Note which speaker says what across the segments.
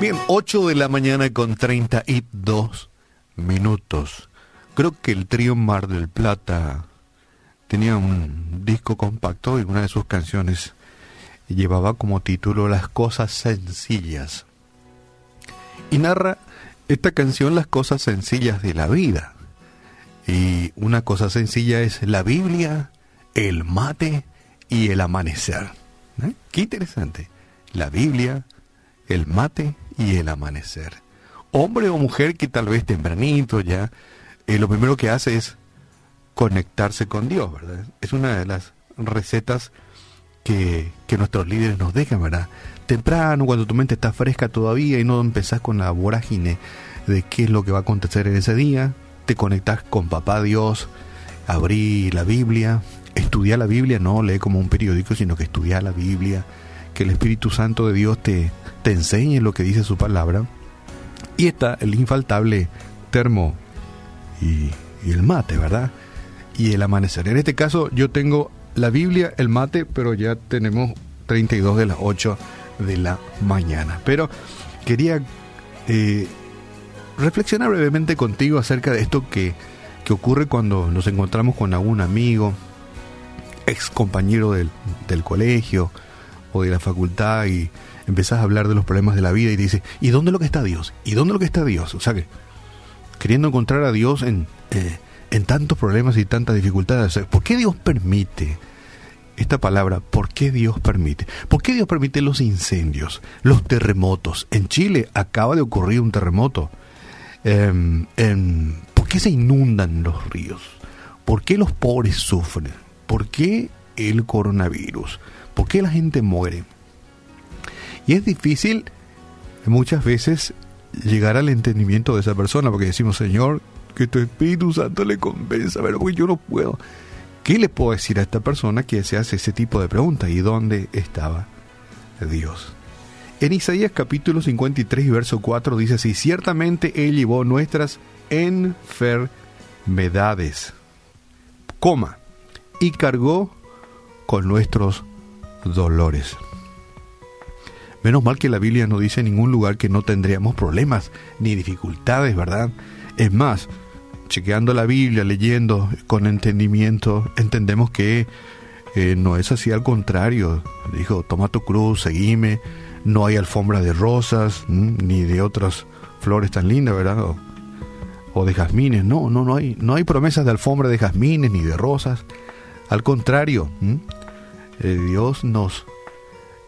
Speaker 1: Bien, 8 de la mañana con 32 minutos. Creo que el trío Mar del Plata tenía un disco compacto y una de sus canciones llevaba como título Las cosas sencillas. Y narra esta canción las cosas sencillas de la vida. Y una cosa sencilla es la Biblia, el mate y el amanecer. ¿Eh? Qué interesante. La Biblia, el mate y el amanecer. Hombre o mujer que tal vez tempranito ya, eh, lo primero que hace es conectarse con Dios, ¿verdad? Es una de las recetas que, que nuestros líderes nos dejan, ¿verdad? Temprano, cuando tu mente está fresca todavía y no empezás con la vorágine de qué es lo que va a acontecer en ese día, te conectas con Papá Dios, abrí la Biblia, estudia la Biblia, no lee como un periódico, sino que estudia la Biblia, que el Espíritu Santo de Dios te, te enseñe lo que dice su palabra. Y está el infaltable termo y, el mate, ¿verdad? Y el amanecer. En este caso yo tengo la Biblia, el mate, pero ya tenemos 32 de las 8 de la mañana. Pero quería eh, reflexionar brevemente contigo acerca de esto que, que ocurre cuando nos encontramos con algún amigo, ex compañero del, del colegio o de la facultad y empezás a hablar de los problemas de la vida y te dices, ¿y dónde lo que está Dios? ¿Y dónde lo que está Dios? O sea que queriendo encontrar a Dios en, eh, en tantos problemas y tantas dificultades. ¿Por qué Dios permite esta palabra? ¿Por qué Dios permite? ¿Por qué Dios permite los incendios, los terremotos? En Chile acaba de ocurrir un terremoto. Eh, ¿Por qué se inundan los ríos? ¿Por qué los pobres sufren? ¿Por qué el coronavirus? ¿Por qué la gente muere? Y es difícil muchas veces llegar al entendimiento de esa persona, porque decimos, Señor, que tu Espíritu Santo le convenza, pero porque yo no puedo. ¿Qué le puedo decir a esta persona que se hace ese tipo de preguntas? ¿Y dónde estaba Dios? En Isaías capítulo 53 verso 4 dice así, ciertamente Él llevó nuestras enfermedades, coma, y cargó con nuestros dolores. Menos mal que la Biblia no dice en ningún lugar que no tendríamos problemas ni dificultades, ¿verdad? Es más, chequeando la Biblia, leyendo con entendimiento, entendemos que eh, no es así, al contrario. Dijo, toma tu cruz, seguime. No hay alfombra de rosas, ni de otras flores tan lindas, ¿verdad? O, o, de jazmines. No, no, no hay, no hay promesas de alfombra de jazmines ni de rosas. Al contrario, eh, Dios nos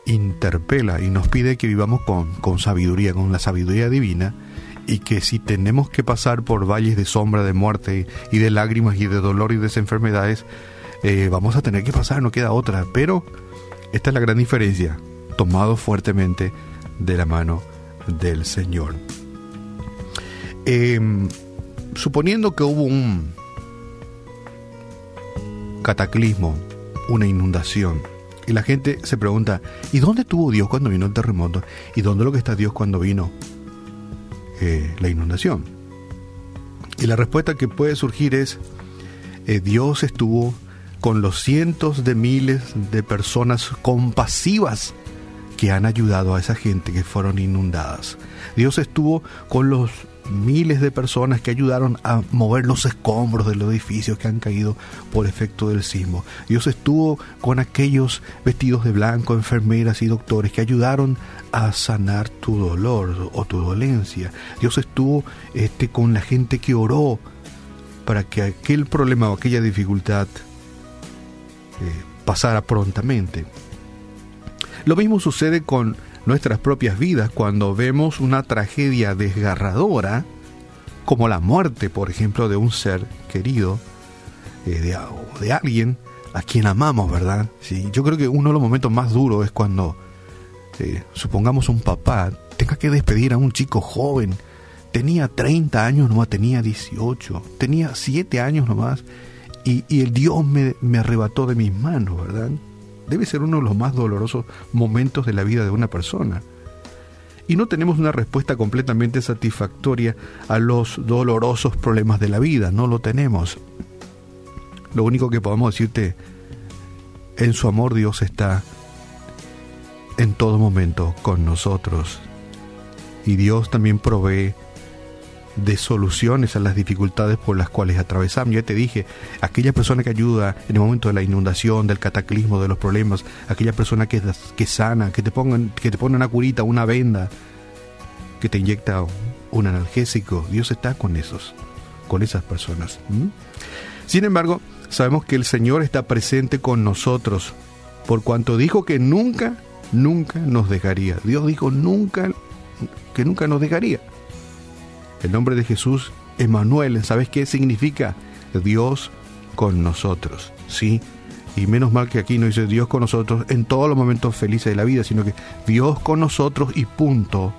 Speaker 1: interpela y nos pide que vivamos con, con sabiduría, con la sabiduría divina, y que si tenemos que pasar por valles de sombra, de muerte y de lágrimas y de dolor y de enfermedades, eh, vamos a tener que pasar, no queda otra. Pero esta es la gran diferencia, tomado fuertemente de la mano del Señor. Eh, suponiendo que hubo un cataclismo, una inundación, y la gente se pregunta, ¿y dónde estuvo Dios cuando vino el terremoto? ¿Y dónde lo que está Dios cuando vino eh, la inundación? Y la respuesta que puede surgir es, eh, Dios estuvo con los cientos de miles de personas compasivas que han ayudado a esa gente que fueron inundadas. Dios estuvo con los miles de personas que ayudaron a mover los escombros de los edificios que han caído por efecto del sismo. Dios estuvo con aquellos vestidos de blanco, enfermeras y doctores que ayudaron a sanar tu dolor o tu dolencia. Dios estuvo este, con la gente que oró para que aquel problema o aquella dificultad eh, pasara prontamente. Lo mismo sucede con nuestras propias vidas cuando vemos una tragedia desgarradora, como la muerte, por ejemplo, de un ser querido, eh, de, de, alguien a quien amamos, ¿verdad? Sí, yo creo que uno de los momentos más duros es cuando, eh, supongamos, un papá tenga que despedir a un chico joven. Tenía 30 años nomás, tenía 18, tenía 7 años nomás, y, y el Dios me, me arrebató de mis manos, ¿verdad? Debe ser uno de los más dolorosos momentos de la vida de una persona. Y no tenemos una respuesta completamente satisfactoria a los dolorosos problemas de la vida, no lo tenemos. Lo único que podemos decirte, en su amor Dios está en todo momento con nosotros. y Dios también provee de soluciones a las dificultades por las cuales atravesamos. Ya te dije, aquella persona que ayuda en el momento de la inundación, del cataclismo, de los problemas, aquella persona que, que sana, que te, pongan, que te pone una curita, una venda, que te inyecta un analgésico, Dios está con esos, con esas personas. Sin embargo, sabemos que el Señor está presente con nosotros, por cuanto dijo que nunca, nunca nos dejaría. Dios dijo nunca, que nunca nos dejaría. El nombre de Jesús, Emanuel, ¿sabes qué significa? Dios con nosotros, ¿sí? Y menos mal que aquí no dice Dios con nosotros en todos los momentos felices de la vida, sino que Dios con nosotros y punto.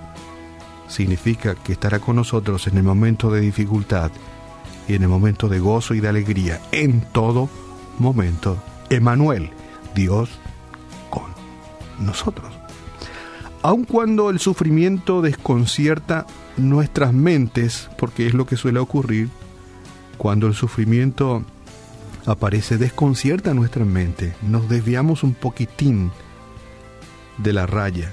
Speaker 1: Significa que estará con nosotros en el momento de dificultad y en el momento de gozo y de alegría, en todo momento. Emanuel, Dios con nosotros. Aun cuando el sufrimiento desconcierta nuestras mentes, porque es lo que suele ocurrir, cuando el sufrimiento aparece, desconcierta nuestra mente, nos desviamos un poquitín de la raya.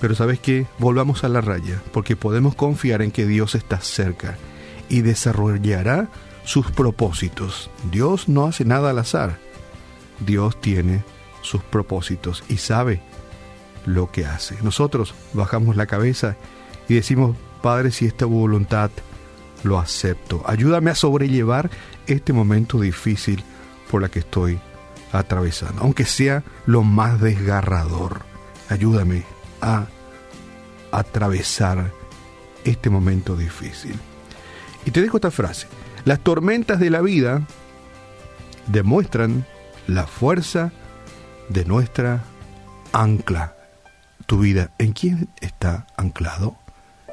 Speaker 1: Pero sabes qué, volvamos a la raya, porque podemos confiar en que Dios está cerca y desarrollará sus propósitos. Dios no hace nada al azar. Dios tiene sus propósitos y sabe lo que hace. Nosotros bajamos la cabeza y decimos, Padre, si esta voluntad lo acepto. Ayúdame a sobrellevar este momento difícil por la que estoy atravesando, aunque sea lo más desgarrador. Ayúdame a atravesar este momento difícil. Y te dejo esta frase. Las tormentas de la vida demuestran la fuerza de nuestra ancla. Tu vida, ¿en quién está anclado?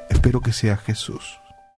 Speaker 1: Espero que sea Jesús.